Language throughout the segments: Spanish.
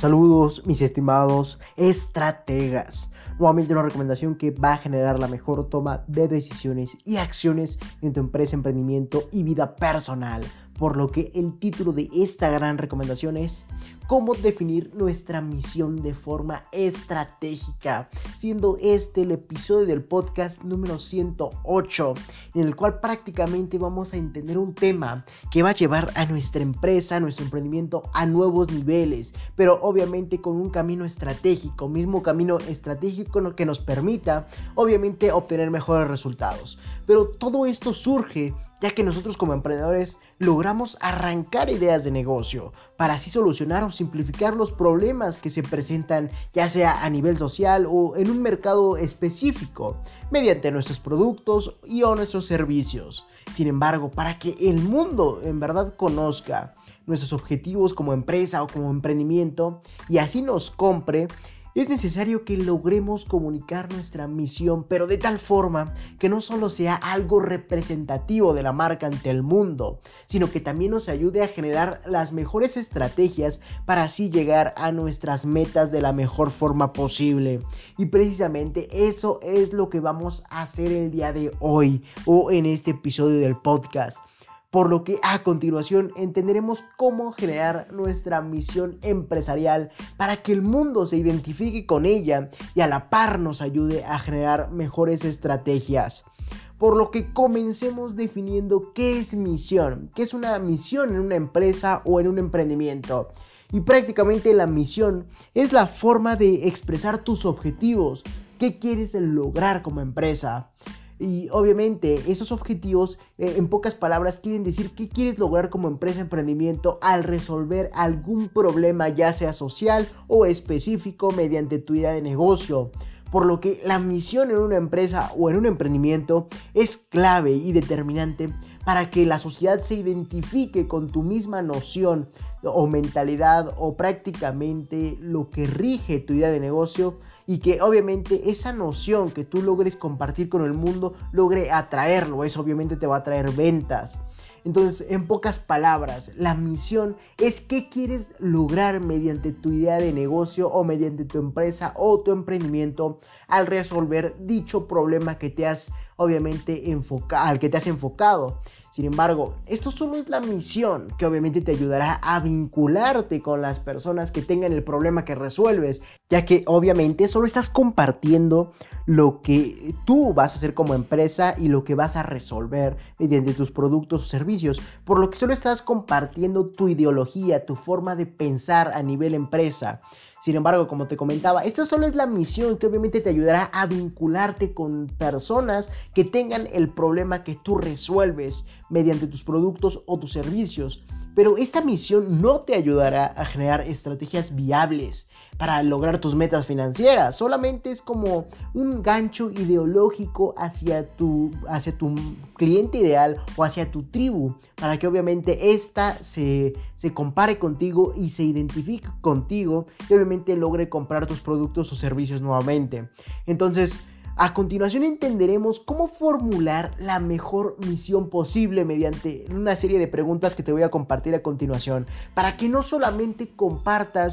Saludos, mis estimados estrategas. Nuevamente una recomendación que va a generar la mejor toma de decisiones y acciones en tu empresa, emprendimiento y vida personal por lo que el título de esta gran recomendación es cómo definir nuestra misión de forma estratégica, siendo este el episodio del podcast número 108, en el cual prácticamente vamos a entender un tema que va a llevar a nuestra empresa, a nuestro emprendimiento a nuevos niveles, pero obviamente con un camino estratégico, mismo camino estratégico que nos permita obviamente obtener mejores resultados. Pero todo esto surge ya que nosotros como emprendedores logramos arrancar ideas de negocio para así solucionar o simplificar los problemas que se presentan ya sea a nivel social o en un mercado específico mediante nuestros productos y o nuestros servicios. Sin embargo, para que el mundo en verdad conozca nuestros objetivos como empresa o como emprendimiento y así nos compre, es necesario que logremos comunicar nuestra misión, pero de tal forma que no solo sea algo representativo de la marca ante el mundo, sino que también nos ayude a generar las mejores estrategias para así llegar a nuestras metas de la mejor forma posible. Y precisamente eso es lo que vamos a hacer el día de hoy o en este episodio del podcast por lo que a continuación entenderemos cómo generar nuestra misión empresarial para que el mundo se identifique con ella y a la par nos ayude a generar mejores estrategias. Por lo que comencemos definiendo qué es misión, qué es una misión en una empresa o en un emprendimiento. Y prácticamente la misión es la forma de expresar tus objetivos, qué quieres lograr como empresa. Y obviamente esos objetivos, eh, en pocas palabras, quieren decir qué quieres lograr como empresa emprendimiento al resolver algún problema, ya sea social o específico, mediante tu idea de negocio. Por lo que la misión en una empresa o en un emprendimiento es clave y determinante para que la sociedad se identifique con tu misma noción o mentalidad o prácticamente lo que rige tu idea de negocio y que obviamente esa noción que tú logres compartir con el mundo logre atraerlo. Eso obviamente te va a traer ventas. Entonces, en pocas palabras, la misión es qué quieres lograr mediante tu idea de negocio o mediante tu empresa o tu emprendimiento al resolver dicho problema que te has obviamente al que te has enfocado. Sin embargo, esto solo es la misión que obviamente te ayudará a vincularte con las personas que tengan el problema que resuelves, ya que obviamente solo estás compartiendo lo que tú vas a hacer como empresa y lo que vas a resolver mediante tus productos o servicios, por lo que solo estás compartiendo tu ideología, tu forma de pensar a nivel empresa. Sin embargo, como te comentaba, esto solo es la misión que obviamente te ayudará a vincularte con personas que tengan el problema que tú resuelves mediante tus productos o tus servicios. Pero esta misión no te ayudará a generar estrategias viables para lograr tus metas financieras. Solamente es como un gancho ideológico hacia tu, hacia tu cliente ideal o hacia tu tribu. Para que obviamente esta se, se compare contigo y se identifique contigo. Y obviamente logre comprar tus productos o servicios nuevamente. Entonces... A continuación entenderemos cómo formular la mejor misión posible mediante una serie de preguntas que te voy a compartir a continuación, para que no solamente compartas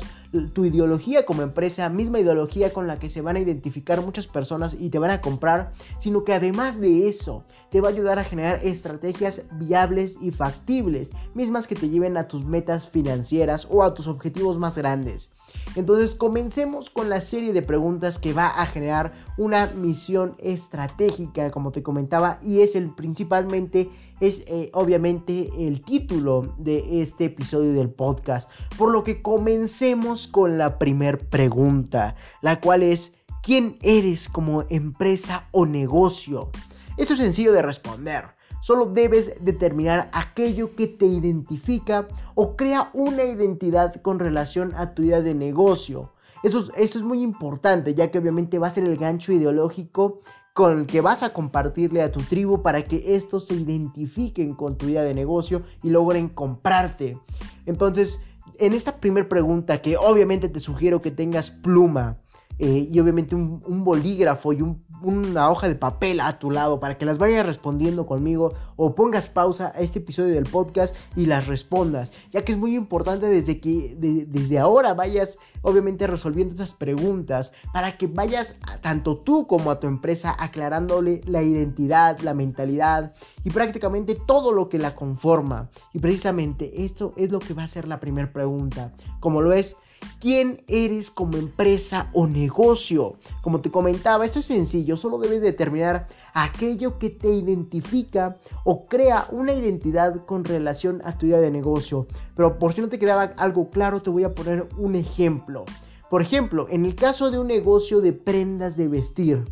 tu ideología como empresa, misma ideología con la que se van a identificar muchas personas y te van a comprar, sino que además de eso te va a ayudar a generar estrategias viables y factibles, mismas que te lleven a tus metas financieras o a tus objetivos más grandes. Entonces comencemos con la serie de preguntas que va a generar una misión estratégica, como te comentaba, y es el principalmente, es eh, obviamente el título de este episodio del podcast. Por lo que comencemos con la primer pregunta, la cual es, ¿quién eres como empresa o negocio? Eso es sencillo de responder. Solo debes determinar aquello que te identifica o crea una identidad con relación a tu idea de negocio. Eso, eso es muy importante, ya que obviamente va a ser el gancho ideológico con el que vas a compartirle a tu tribu para que estos se identifiquen con tu idea de negocio y logren comprarte. Entonces, en esta primera pregunta, que obviamente te sugiero que tengas pluma eh, y obviamente un, bolígrafo y una hoja de papel a tu lado para que las vayas respondiendo conmigo o pongas pausa a este episodio del podcast y las respondas, ya que es muy importante desde que desde ahora vayas obviamente resolviendo esas preguntas para que vayas tanto tú como a tu empresa aclarándole la identidad, la mentalidad y prácticamente todo lo que la conforma. Y precisamente esto es lo que va a ser la primera pregunta, como lo es quién eres como empresa o negocio. Como te comentaba, esto es sencillo, solo debes determinar aquello que te identifica o crea una identidad con relación a tu idea de negocio. Pero por si no te quedaba algo claro, te voy a poner un ejemplo. Por ejemplo, en el caso de un negocio de prendas de vestir,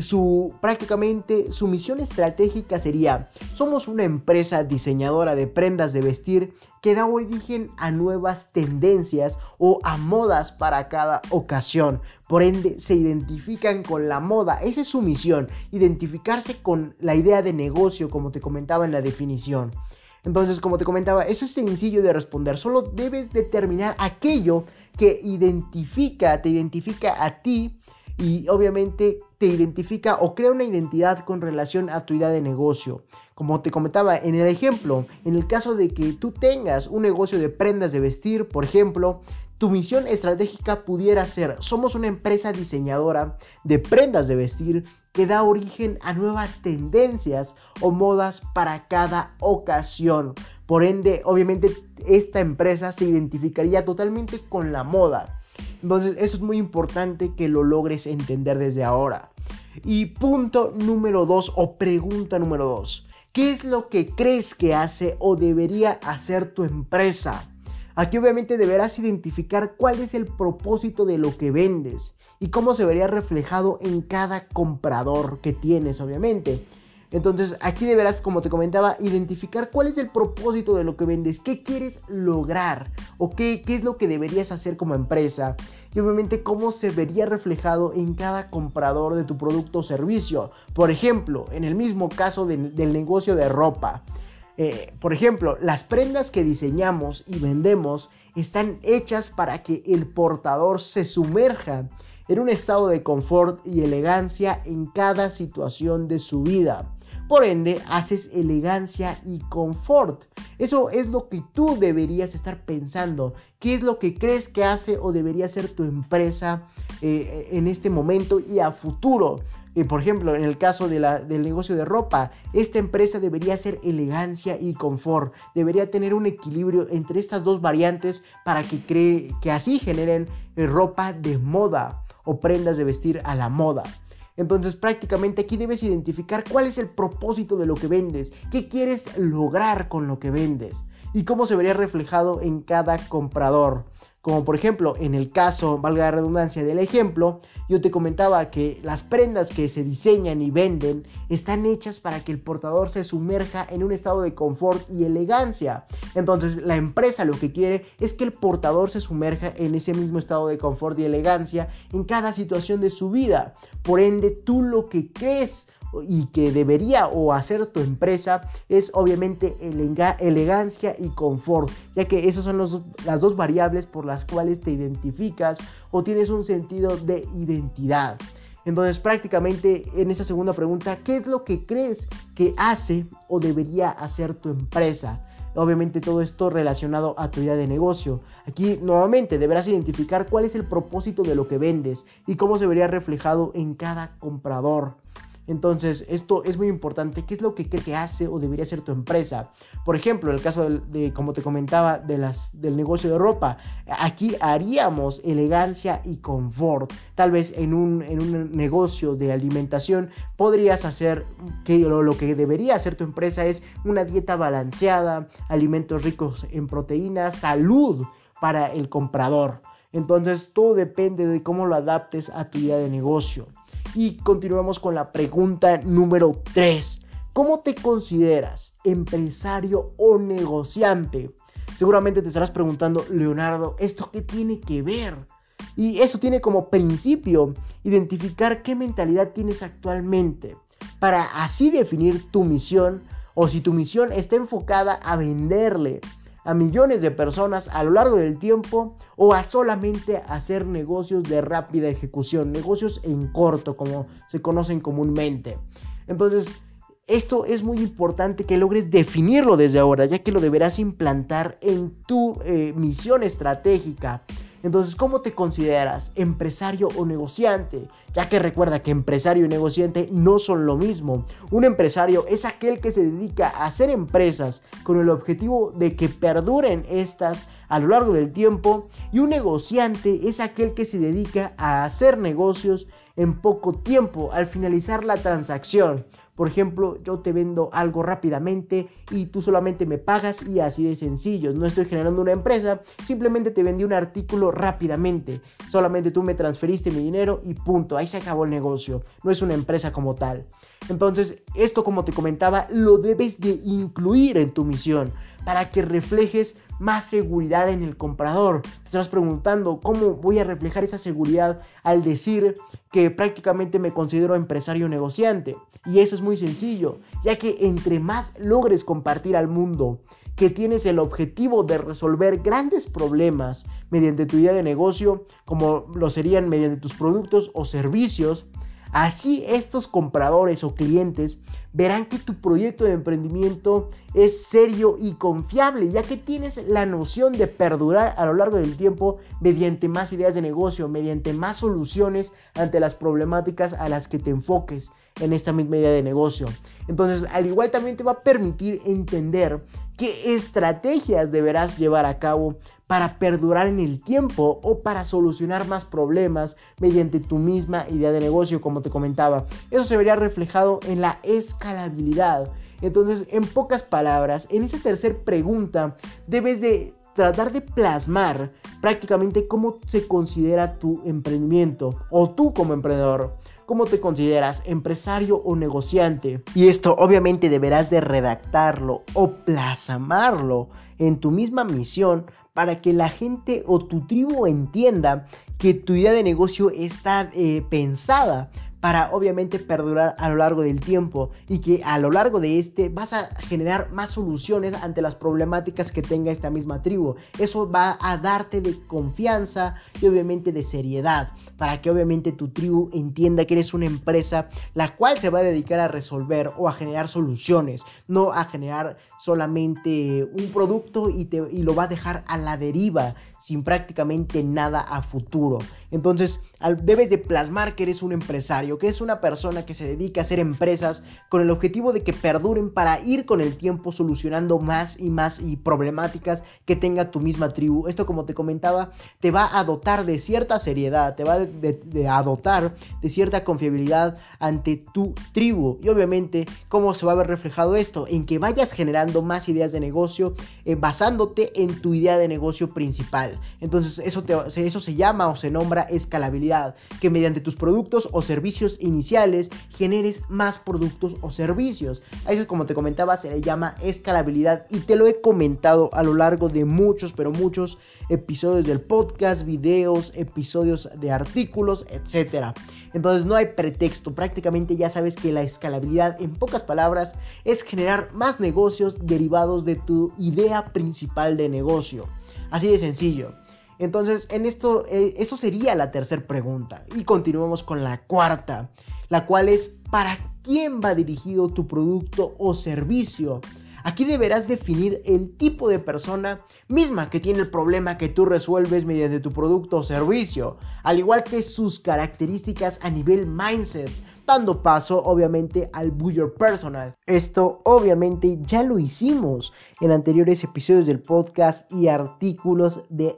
su prácticamente su misión estratégica sería somos una empresa diseñadora de prendas de vestir que da origen a nuevas tendencias o a modas para cada ocasión. Por ende, se identifican con la moda. Esa es su misión, identificarse con la idea de negocio, como te comentaba en la definición. Entonces, como te comentaba, eso es sencillo de responder. Solo debes determinar aquello que identifica, te identifica a ti y obviamente te identifica o crea una identidad con relación a tu idea de negocio. Como te comentaba en el ejemplo, en el caso de que tú tengas un negocio de prendas de vestir, por ejemplo, tu misión estratégica pudiera ser, somos una empresa diseñadora de prendas de vestir que da origen a nuevas tendencias o modas para cada ocasión. Por ende, obviamente esta empresa se identificaría totalmente con la moda. Entonces eso es muy importante que lo logres entender desde ahora. Y punto número dos o pregunta número dos. ¿Qué es lo que crees que hace o debería hacer tu empresa? Aquí obviamente deberás identificar cuál es el propósito de lo que vendes y cómo se vería reflejado en cada comprador que tienes, obviamente. Entonces aquí deberás, como te comentaba, identificar cuál es el propósito de lo que vendes, qué quieres lograr o qué, qué es lo que deberías hacer como empresa y obviamente cómo se vería reflejado en cada comprador de tu producto o servicio. Por ejemplo, en el mismo caso del negocio de ropa. Eh, por ejemplo, las prendas que diseñamos y vendemos están hechas para que el portador se sumerja en un estado de confort y elegancia en cada situación de su vida. Por ende, haces elegancia y confort. Eso es lo que tú deberías estar pensando. ¿Qué es lo que crees que hace o debería ser tu empresa eh, en este momento y a futuro? Eh, por ejemplo, en el caso del negocio de ropa, esta empresa debería ser elegancia y confort. Debería tener un equilibrio entre estas dos variantes para que, que así generen eh, ropa de moda o prendas de vestir a la moda. Entonces prácticamente aquí debes identificar cuál es el propósito de lo que vendes, qué quieres lograr con lo que vendes y cómo se vería reflejado en cada comprador. Como por ejemplo, en el caso, valga la redundancia del ejemplo, yo te comentaba que las prendas que se diseñan y venden están hechas para que el portador se sumerja en un estado de confort y elegancia. Entonces, la empresa lo que quiere es que el portador se sumerja en ese mismo estado de confort y elegancia en cada situación de su vida. Por ende, tú lo que crees y que debería o hacer tu empresa es obviamente elegancia y confort, ya que esas son las dos variables por las cuales te identificas o tienes un sentido de identidad. Entonces prácticamente en esa segunda pregunta, ¿qué es lo que crees que hace o debería hacer tu empresa? Obviamente todo esto relacionado a tu idea de negocio. Aquí nuevamente deberás identificar cuál es el propósito de lo que vendes y cómo se vería reflejado en cada comprador. Entonces, esto es muy importante. ¿Qué es lo que crees hace o debería hacer tu empresa? Por ejemplo, el caso de, como te comentaba, de las, del negocio de ropa, aquí haríamos elegancia y confort. Tal vez en un, en un negocio de alimentación podrías hacer que lo, lo que debería hacer tu empresa es una dieta balanceada, alimentos ricos en proteínas, salud para el comprador. Entonces, todo depende de cómo lo adaptes a tu idea de negocio. Y continuamos con la pregunta número 3. ¿Cómo te consideras? ¿Empresario o negociante? Seguramente te estarás preguntando, Leonardo, ¿esto qué tiene que ver? Y eso tiene como principio identificar qué mentalidad tienes actualmente para así definir tu misión o si tu misión está enfocada a venderle a millones de personas a lo largo del tiempo o a solamente hacer negocios de rápida ejecución, negocios en corto como se conocen comúnmente. Entonces, esto es muy importante que logres definirlo desde ahora, ya que lo deberás implantar en tu eh, misión estratégica. Entonces, ¿cómo te consideras? ¿Empresario o negociante? Ya que recuerda que empresario y negociante no son lo mismo. Un empresario es aquel que se dedica a hacer empresas con el objetivo de que perduren estas a lo largo del tiempo y un negociante es aquel que se dedica a hacer negocios en poco tiempo al finalizar la transacción. Por ejemplo, yo te vendo algo rápidamente y tú solamente me pagas y así de sencillo. No estoy generando una empresa, simplemente te vendí un artículo rápidamente. Solamente tú me transferiste mi dinero y punto. Ahí se acabó el negocio. No es una empresa como tal. Entonces, esto como te comentaba, lo debes de incluir en tu misión para que reflejes más seguridad en el comprador. Te estás preguntando cómo voy a reflejar esa seguridad al decir que prácticamente me considero empresario negociante. Y eso es muy sencillo, ya que entre más logres compartir al mundo que tienes el objetivo de resolver grandes problemas mediante tu idea de negocio, como lo serían mediante tus productos o servicios, Así estos compradores o clientes verán que tu proyecto de emprendimiento es serio y confiable, ya que tienes la noción de perdurar a lo largo del tiempo mediante más ideas de negocio, mediante más soluciones ante las problemáticas a las que te enfoques en esta misma de negocio. Entonces, al igual también te va a permitir entender qué estrategias deberás llevar a cabo para perdurar en el tiempo o para solucionar más problemas mediante tu misma idea de negocio, como te comentaba. Eso se vería reflejado en la escalabilidad. Entonces, en pocas palabras, en esa tercera pregunta debes de tratar de plasmar prácticamente cómo se considera tu emprendimiento o tú como emprendedor. ¿Cómo te consideras? ¿Empresario o negociante? Y esto obviamente deberás de redactarlo o plasmarlo en tu misma misión para que la gente o tu tribu entienda que tu idea de negocio está eh, pensada para obviamente perdurar a lo largo del tiempo y que a lo largo de este vas a generar más soluciones ante las problemáticas que tenga esta misma tribu. Eso va a darte de confianza y obviamente de seriedad para que obviamente tu tribu entienda que eres una empresa la cual se va a dedicar a resolver o a generar soluciones, no a generar solamente un producto y, te, y lo va a dejar a la deriva sin prácticamente nada a futuro. Entonces debes de plasmar que eres un empresario, que eres una persona que se dedica a hacer empresas con el objetivo de que perduren para ir con el tiempo solucionando más y más y problemáticas que tenga tu misma tribu. Esto como te comentaba te va a dotar de cierta seriedad, te va a dotar de cierta confiabilidad ante tu tribu. Y obviamente, ¿cómo se va a ver reflejado esto? En que vayas generando más ideas de negocio eh, basándote en tu idea de negocio principal. Entonces eso, eso se llama o se nombra escalabilidad, que mediante tus productos o servicios iniciales generes más productos o servicios. A eso como te comentaba se le llama escalabilidad y te lo he comentado a lo largo de muchos, pero muchos episodios del podcast, videos, episodios de artículos, etc. Entonces no hay pretexto, prácticamente ya sabes que la escalabilidad en pocas palabras es generar más negocios derivados de tu idea principal de negocio. Así de sencillo. Entonces, en esto, eh, eso sería la tercera pregunta. Y continuamos con la cuarta, la cual es, ¿para quién va dirigido tu producto o servicio? Aquí deberás definir el tipo de persona misma que tiene el problema que tú resuelves mediante tu producto o servicio, al igual que sus características a nivel mindset, dando paso obviamente al Buyer Personal. Esto obviamente ya lo hicimos en anteriores episodios del podcast y artículos de,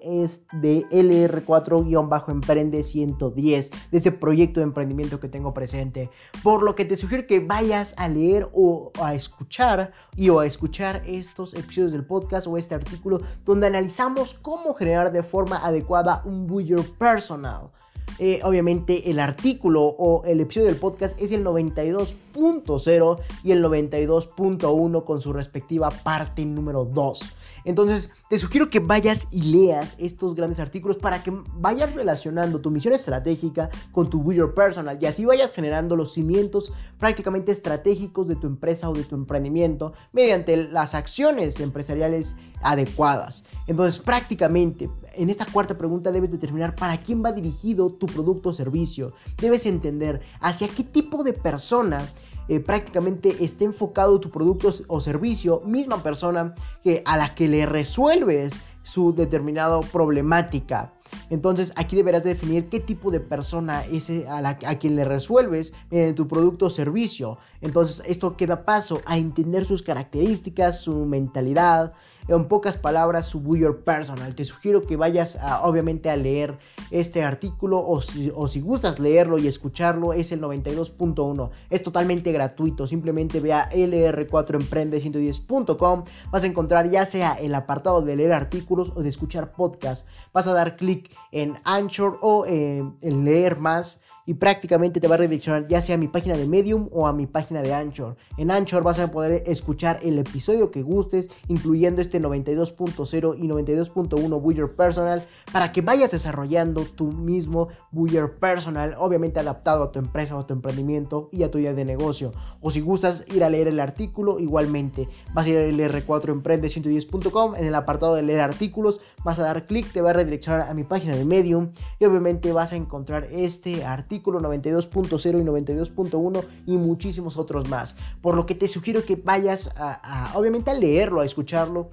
de LR4-Emprende 110, de ese proyecto de emprendimiento que tengo presente. Por lo que te sugiero que vayas a leer o a escuchar y o a escuchar estos episodios del podcast o este artículo donde analizamos cómo generar de forma adecuada un Buyer Personal. Eh, obviamente el artículo o el episodio del podcast es el 92.0 y el 92.1 con su respectiva parte número 2. Entonces, te sugiero que vayas y leas estos grandes artículos para que vayas relacionando tu misión estratégica con tu Builder Personal y así vayas generando los cimientos prácticamente estratégicos de tu empresa o de tu emprendimiento mediante las acciones empresariales adecuadas. Entonces, prácticamente, en esta cuarta pregunta debes determinar para quién va dirigido tu producto o servicio. Debes entender hacia qué tipo de persona eh, prácticamente esté enfocado tu producto o servicio, misma persona que, a la que le resuelves su determinada problemática. Entonces aquí deberás definir qué tipo de persona es a, a quien le resuelves en tu producto o servicio. Entonces esto queda paso a entender sus características, su mentalidad, en pocas palabras, su Buyer Personal. Te sugiero que vayas obviamente a leer este artículo o si, gustas leerlo y escucharlo, es el 92.1. Es totalmente gratuito. Simplemente ve a lr4emprende110.com. Vas a encontrar ya sea el apartado de leer artículos o de escuchar podcast. Vas a dar clic en Anchor o en leer más y prácticamente te va a redireccionar ya sea a mi página de Medium o a mi página de Anchor. En Anchor vas a poder escuchar el episodio que gustes, incluyendo este 92.0 y 92.1 Buyer Personal, para que vayas desarrollando tu mismo Buyer Personal, obviamente adaptado a tu empresa o a tu emprendimiento y a tu idea de negocio. O si gustas ir a leer el artículo, igualmente vas a ir al r4emprende110.com, en el apartado de leer artículos, vas a dar clic, te va a redireccionar a mi página de Medium y obviamente vas a encontrar este artículo artículo 92.0 y 92.1 y muchísimos otros más. Por lo que te sugiero que vayas a, obviamente a leerlo, a escucharlo,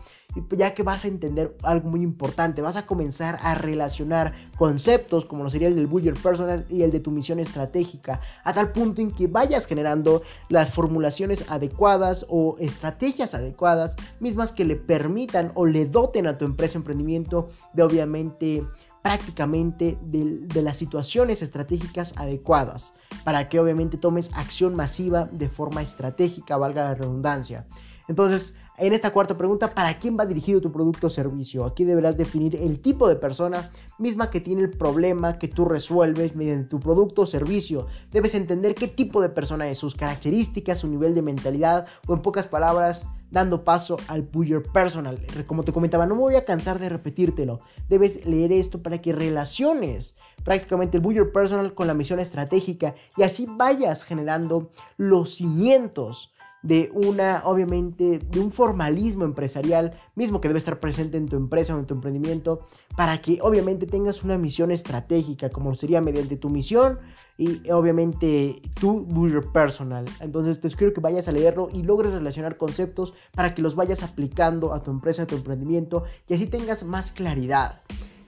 ya que vas a entender algo muy importante. Vas a comenzar a relacionar conceptos como lo sería el del Buyer Personal y el de tu misión estratégica, a tal punto en que vayas generando las formulaciones adecuadas o estrategias adecuadas, mismas que le permitan o le doten a tu empresa emprendimiento de obviamente prácticamente de, las situaciones estratégicas adecuadas para que obviamente tomes acción masiva de forma estratégica, valga la redundancia. Entonces, en esta cuarta pregunta, ¿para quién va dirigido tu producto o servicio? Aquí deberás definir el tipo de persona misma que tiene el problema que tú resuelves mediante tu producto o servicio. Debes entender qué tipo de persona es, sus características, su nivel de mentalidad o en pocas palabras, dando paso al Buyer Personal. Como te comentaba, no me voy a cansar de repetírtelo. Debes leer esto para que relaciones prácticamente el Buyer Personal con la misión estratégica y así vayas generando los cimientos de una, obviamente, de un formalismo empresarial mismo que debe estar presente en tu empresa o en tu emprendimiento para que obviamente tengas una misión estratégica como sería mediante tu misión y obviamente tu builder personal. Entonces te sugiero que vayas a leerlo y logres relacionar conceptos para que los vayas aplicando a tu empresa, a tu emprendimiento y así tengas más claridad.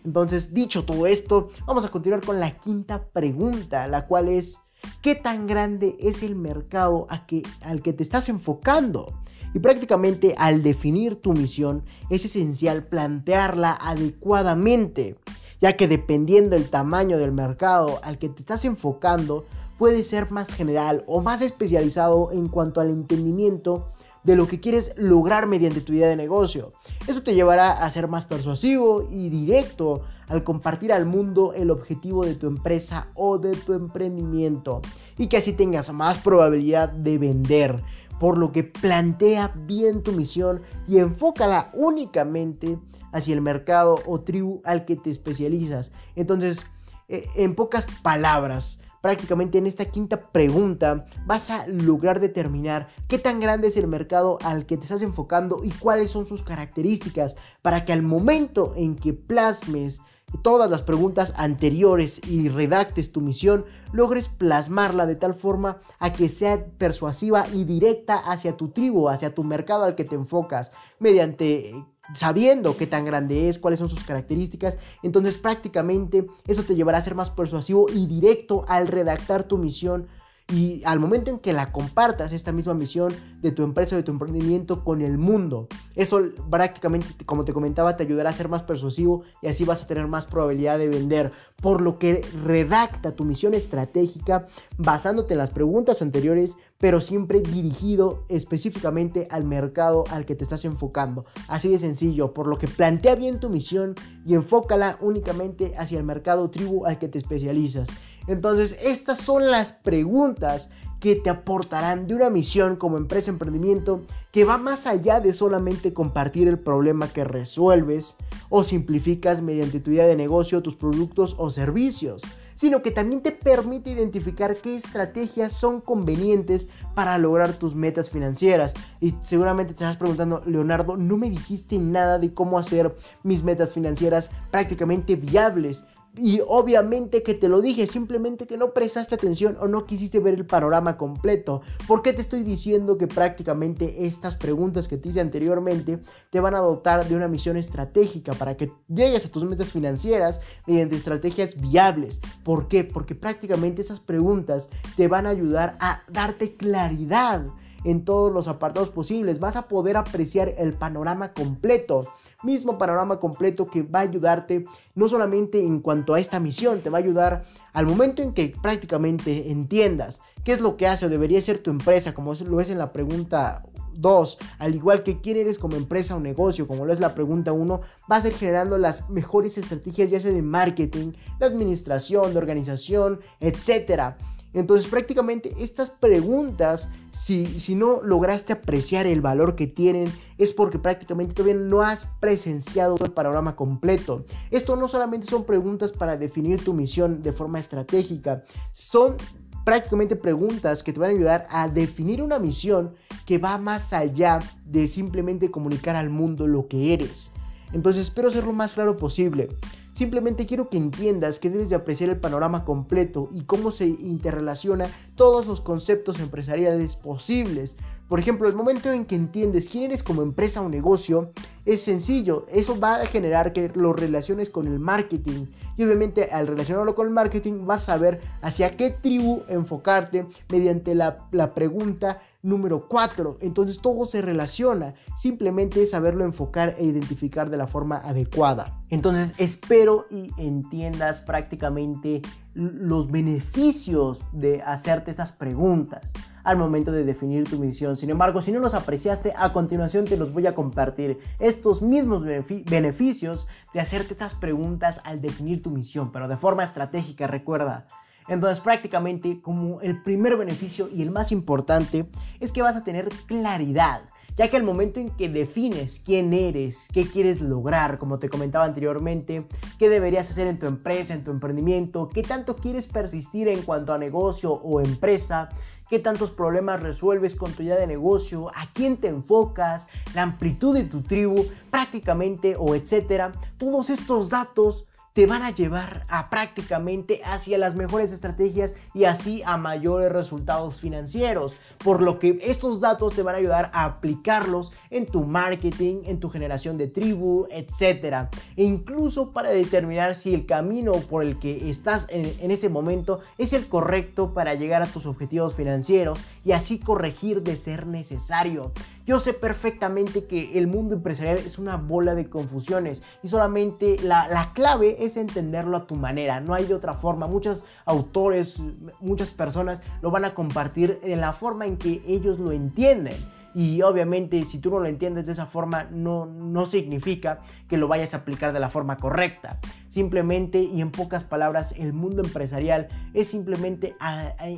Entonces, dicho todo esto, vamos a continuar con la quinta pregunta, la cual es qué tan grande es el mercado al que te estás enfocando. Y prácticamente al definir tu misión es esencial plantearla adecuadamente, ya que dependiendo del tamaño del mercado al que te estás enfocando, puede ser más general o más especializado en cuanto al entendimiento de lo que quieres lograr mediante tu idea de negocio. Eso te llevará a ser más persuasivo y directo al compartir al mundo el objetivo de tu empresa o de tu emprendimiento y que así tengas más probabilidad de vender. Por lo que plantea bien tu misión y enfócala únicamente hacia el mercado o tribu al que te especializas. Entonces, eh, en pocas palabras, prácticamente en esta quinta pregunta vas a lograr determinar qué tan grande es el mercado al que te estás enfocando y cuáles son sus características para que al momento en que plasmes todas las preguntas anteriores y redactes tu misión, logres plasmarla de tal forma a que sea persuasiva y directa hacia tu tribu, hacia tu mercado al que te enfocas, mediante sabiendo qué tan grande es, cuáles son sus características. Entonces prácticamente eso te llevará a ser más persuasivo y directo al redactar tu misión y al momento en que la compartas, esta misma misión de tu empresa, de tu emprendimiento con el mundo, eso prácticamente, como te comentaba, te ayudará a ser más persuasivo y así vas a tener más probabilidad de vender. Por lo que redacta tu misión estratégica basándote en las preguntas anteriores, pero siempre dirigido específicamente al mercado al que te estás enfocando. Así de sencillo, por lo que plantea bien tu misión y enfócala únicamente hacia el mercado tribu al que te especializas. Entonces, estas son las preguntas que te aportarán de una misión como empresa emprendimiento que va más allá de solamente compartir el problema que resuelves o simplificas mediante tu idea de negocio, tus productos o servicios, sino que también te permite identificar qué estrategias son convenientes para lograr tus metas financieras. Y seguramente te estás preguntando, Leonardo, no me dijiste nada de cómo hacer mis metas financieras prácticamente viables. Y obviamente que te lo dije, simplemente que no prestaste atención o no quisiste ver el panorama completo. ¿Por qué te estoy diciendo que prácticamente estas preguntas que te hice anteriormente te van a dotar de una misión estratégica para que llegues a tus metas financieras mediante estrategias viables? ¿Por qué? Porque prácticamente esas preguntas te van a ayudar a darte claridad en todos los apartados posibles. Vas a poder apreciar el panorama completo mismo panorama completo que va a ayudarte no solamente en cuanto a esta misión, te va a ayudar al momento en que prácticamente entiendas qué es lo que hace o debería ser tu empresa, como lo es en la pregunta 2, al igual que quién eres como empresa o negocio, como lo es la pregunta 1, va a ser generando las mejores estrategias ya sea de marketing, de administración, de organización, etcétera entonces prácticamente estas preguntas, si, si no lograste apreciar el valor que tienen, es porque prácticamente todavía no has presenciado el panorama completo. Esto no solamente son preguntas para definir tu misión de forma estratégica, son prácticamente preguntas que te van a ayudar a definir una misión que va más allá de simplemente comunicar al mundo lo que eres. Entonces espero ser lo más claro posible. Simplemente quiero que entiendas que debes de apreciar el panorama completo y cómo se interrelaciona todos los conceptos empresariales posibles. Por ejemplo, el momento en que entiendes quién eres como empresa o negocio, es sencillo. Eso va a generar que lo relaciones con el marketing. Y obviamente al relacionarlo con el marketing vas a saber hacia qué tribu enfocarte mediante la, la pregunta número 4. Entonces todo se relaciona. Simplemente es saberlo enfocar e identificar de la forma adecuada. Entonces espero y entiendas prácticamente los beneficios de hacerte estas preguntas al momento de definir tu misión. Sin embargo, si no los apreciaste, a continuación te los voy a compartir. Estos mismos beneficios de hacerte estas preguntas al definir tu misión, pero de forma estratégica, recuerda. Entonces prácticamente como el primer beneficio y el más importante es que vas a tener claridad ya que al momento en que defines quién eres, qué quieres lograr, como te comentaba anteriormente, qué deberías hacer en tu empresa, en tu emprendimiento, qué tanto quieres persistir en cuanto a negocio o empresa, qué tantos problemas resuelves con tu idea de negocio, a quién te enfocas, la amplitud de tu tribu, prácticamente o etcétera, todos estos datos te van a llevar a prácticamente hacia las mejores estrategias y así a mayores resultados financieros. Por lo que estos datos te van a ayudar a aplicarlos en tu marketing, en tu generación de tribu, etc. E incluso para determinar si el camino por el que estás en, en este momento es el correcto para llegar a tus objetivos financieros y así corregir de ser necesario. Yo sé perfectamente que el mundo empresarial es una bola de confusiones y solamente la, la clave es entenderlo a tu manera, no hay de otra forma. Muchos autores, muchas personas lo van a compartir en la forma en que ellos lo entienden. Y obviamente si tú no lo entiendes de esa forma no, no significa que lo vayas a aplicar de la forma correcta. Simplemente y en pocas palabras el mundo empresarial es simplemente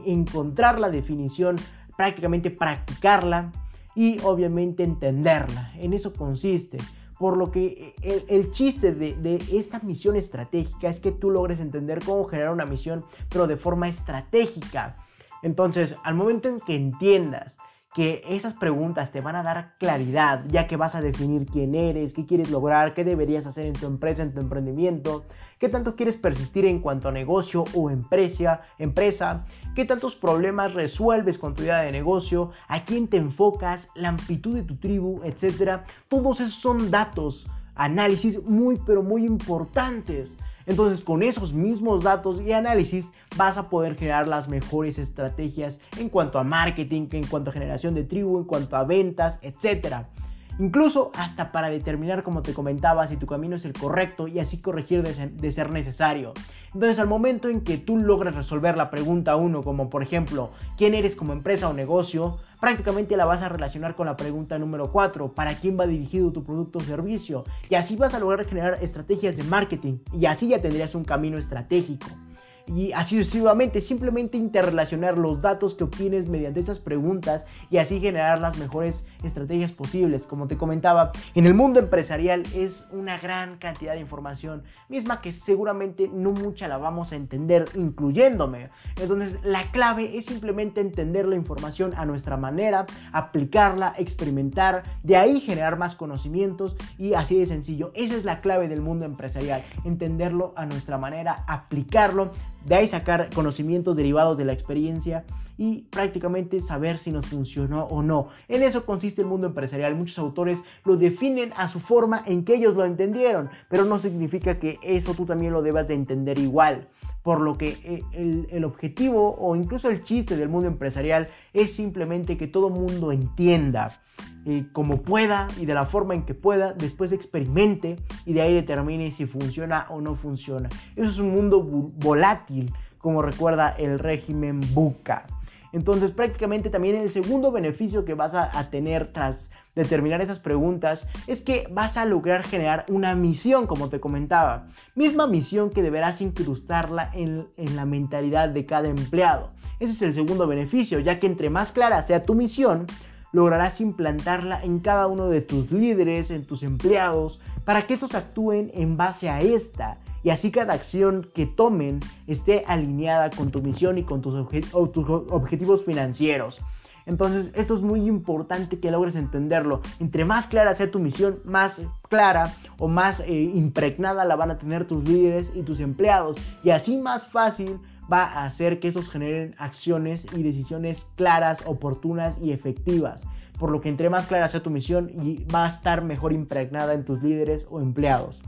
encontrar la definición, prácticamente practicarla y obviamente entenderla. En eso consiste. Por lo que el, chiste de, esta misión estratégica es que tú logres entender cómo generar una misión, pero de forma estratégica. Entonces, al momento en que entiendas que esas preguntas te van a dar claridad, ya que vas a definir quién eres, qué quieres lograr, qué deberías hacer en tu empresa, en tu emprendimiento, qué tanto quieres persistir en cuanto a negocio o empresa, empresa, qué tantos problemas resuelves con tu idea de negocio, a quién te enfocas, la amplitud de tu tribu, etc. Todos esos son datos, análisis muy pero muy importantes Entonces con esos mismos datos y análisis vas a poder generar las mejores estrategias en cuanto a marketing, en cuanto a generación de tribu, en cuanto a ventas, etc. Incluso hasta para determinar, como te comentaba, si tu camino es el correcto y así corregir de ser necesario. Entonces al momento en que tú logres resolver la pregunta 1, como por ejemplo, ¿quién eres como empresa o negocio? Prácticamente la vas a relacionar con la pregunta número 4, ¿para quién va dirigido tu producto o servicio? Y así vas a lograr generar estrategias de marketing y así ya tendrías un camino estratégico y así sucesivamente, simplemente interrelacionar los datos que obtienes mediante esas preguntas y así generar las mejores estrategias posibles. Como te comentaba, en el mundo empresarial es una gran cantidad de información, misma que seguramente no mucha la vamos a entender, incluyéndome. Entonces, la clave es simplemente entender la información a nuestra manera, aplicarla, experimentar, de ahí generar más conocimientos y así de sencillo. Esa es la clave del mundo empresarial, entenderlo a nuestra manera, aplicarlo de ahí sacar conocimientos derivados de la experiencia y prácticamente saber si nos funcionó o no. En eso consiste el mundo empresarial. Muchos autores lo definen a su forma en que ellos lo entendieron, pero no significa que eso tú también lo debas de entender igual. Por lo que eh, el, objetivo o incluso el chiste del mundo empresarial es simplemente que todo mundo entienda eh, como pueda y de la forma en que pueda, después experimente y de ahí determine si funciona o no funciona. Eso es un mundo volátil, como recuerda el régimen Buca. Entonces prácticamente también el segundo beneficio que vas a, tener tras determinar esas preguntas es que vas a lograr generar una misión, como te comentaba. Misma misión que deberás incrustarla en, en la mentalidad de cada empleado. Ese es el segundo beneficio, ya que entre más clara sea tu misión, lograrás implantarla en cada uno de tus líderes, en tus empleados, para que esos actúen en base a esta y así cada acción que tomen esté alineada con tu misión y con tus, objetivos financieros. Entonces, esto es muy importante que logres entenderlo. Entre más clara sea tu misión, más clara o más eh, impregnada la van a tener tus líderes y tus empleados. Y así más fácil va a hacer que esos generen acciones y decisiones claras, oportunas y efectivas. Por lo que entre más clara sea tu misión y va a estar mejor impregnada en tus líderes o empleados.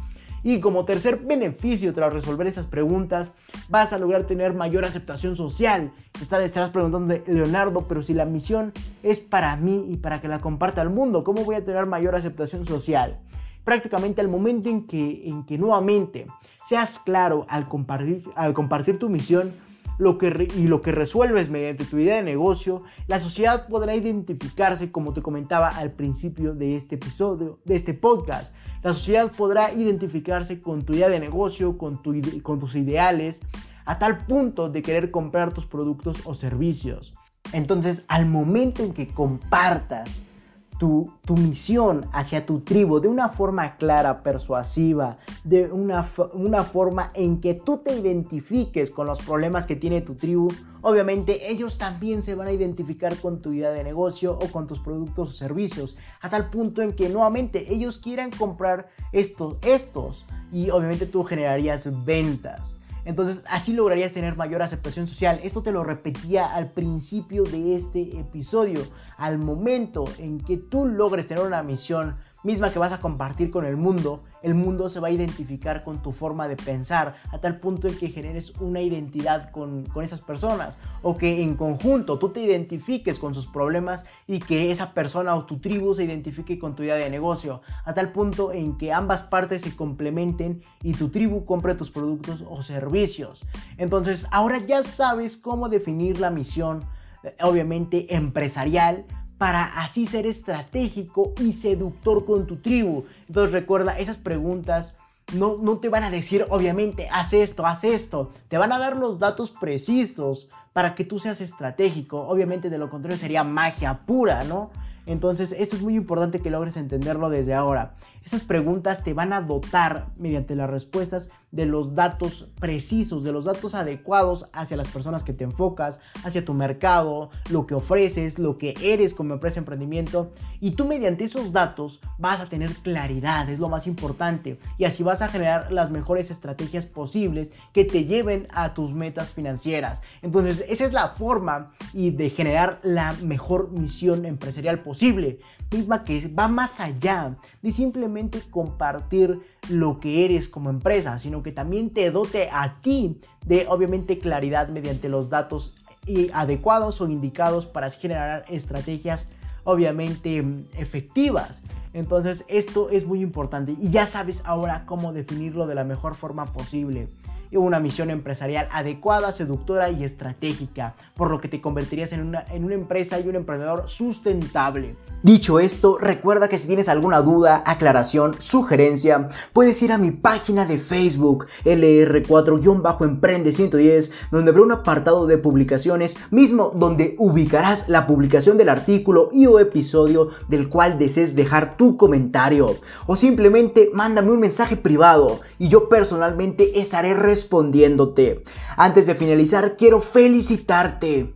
Y como tercer beneficio tras resolver esas preguntas, vas a lograr tener mayor aceptación social. Te estarás preguntando, Leonardo, pero si la misión es para mí y para que la comparta al mundo, ¿cómo voy a tener mayor aceptación social? Prácticamente al momento en que, en que nuevamente seas claro al compartir, al compartir tu misión, lo que y lo que resuelves mediante tu idea de negocio, la sociedad podrá identificarse, como te comentaba al principio de este episodio, de este podcast. La sociedad podrá identificarse con tu idea de negocio, con, tu, con tus ideales, a tal punto de querer comprar tus productos o servicios. Entonces, al momento en que compartas tu, misión hacia tu tribu de una forma clara, persuasiva, de una, una forma en que tú te identifiques con los problemas que tiene tu tribu, obviamente ellos también se van a identificar con tu idea de negocio o con tus productos o servicios, a tal punto en que nuevamente ellos quieran comprar estos, estos y obviamente tú generarías ventas. Entonces así lograrías tener mayor aceptación social. Esto te lo repetía al principio de este episodio. Al momento en que tú logres tener una misión misma que vas a compartir con el mundo, el mundo se va a identificar con tu forma de pensar, a tal punto en que generes una identidad con, esas personas, o que en conjunto tú te identifiques con sus problemas y que esa persona o tu tribu se identifique con tu idea de negocio, a tal punto en que ambas partes se complementen y tu tribu compre tus productos o servicios. Entonces, ahora ya sabes cómo definir la misión, eh, obviamente empresarial, para así ser estratégico y seductor con tu tribu. Entonces recuerda, esas preguntas no, no, te van a decir, obviamente, haz esto, haz esto. Te van a dar los datos precisos para que tú seas estratégico. Obviamente, de lo contrario sería magia pura, ¿no? Entonces, esto es muy importante que logres entenderlo desde ahora. Esas preguntas te van a dotar mediante las respuestas de los datos precisos, de los datos adecuados hacia las personas que te enfocas, hacia tu mercado, lo que ofreces, lo que eres como empresa de emprendimiento. Y tú mediante esos datos vas a tener claridad, es lo más importante. Y así vas a generar las mejores estrategias posibles que te lleven a tus metas financieras. Entonces, esa es la forma y de generar la mejor misión empresarial posible, misma que va más allá de simplemente compartir lo que eres como empresa, sino que también te dote a ti de obviamente claridad mediante los datos adecuados o indicados para generar estrategias obviamente efectivas. Entonces esto es muy importante y ya sabes ahora cómo definirlo de la mejor forma posible una misión empresarial adecuada, seductora y estratégica, por lo que te convertirías en una, en una empresa y un emprendedor sustentable. Dicho esto, recuerda que si tienes alguna duda, aclaración, sugerencia, puedes ir a mi página de Facebook, LR4-Emprende110, donde habrá un apartado de publicaciones, mismo donde ubicarás la publicación del artículo y o episodio del cual desees dejar tu comentario. O simplemente mándame un mensaje privado y yo personalmente estaré respondiéndote. Antes de finalizar, quiero felicitarte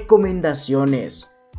recomendaciones.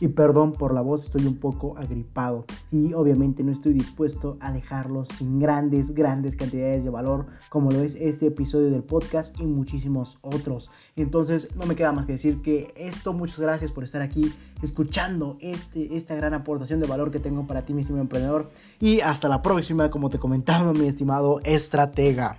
Y perdón por la voz, estoy un poco agripado. Y obviamente no estoy dispuesto a dejarlos sin grandes, grandes cantidades de valor, como lo es este episodio del podcast y muchísimos otros. Entonces, no me queda más que decir que esto, muchas gracias por estar aquí escuchando este, esta gran aportación de valor que tengo para ti, mi estimado emprendedor. Y hasta la próxima, como te comentaba, mi estimado estratega.